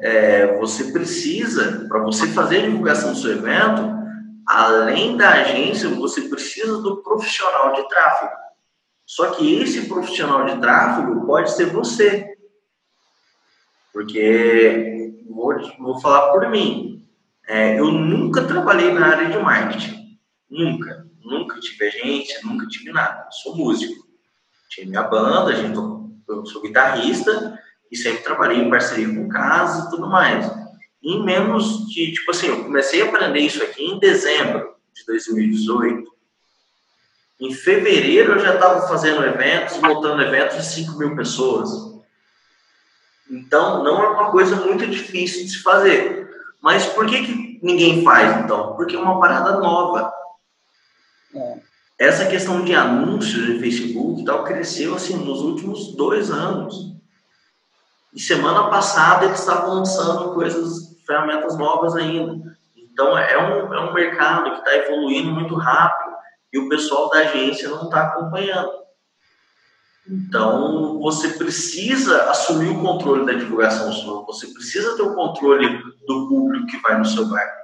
é, você precisa, para você fazer a divulgação do seu evento, além da agência, você precisa do profissional de tráfego. Só que esse profissional de tráfego pode ser você. Porque, vou, vou falar por mim, é, eu nunca trabalhei na área de marketing. Nunca. Nunca tive agência, nunca tive nada. sou músico. Tinha minha banda, gente, eu sou guitarrista e sempre trabalhei em parceria com casa e tudo mais. Em menos de, tipo assim, eu comecei a aprender isso aqui em dezembro de 2018. Em fevereiro eu já estava fazendo eventos, montando eventos de 5 mil pessoas. Então, não é uma coisa muito difícil de se fazer. Mas por que, que ninguém faz, então? Porque é uma parada nova. É. Essa questão de anúncios de Facebook e tal cresceu assim nos últimos dois anos. E semana passada eles estavam lançando coisas, ferramentas novas ainda. Então é um, é um mercado que está evoluindo muito rápido e o pessoal da agência não está acompanhando. Então você precisa assumir o controle da divulgação sua, você precisa ter o controle do público que vai no seu bar.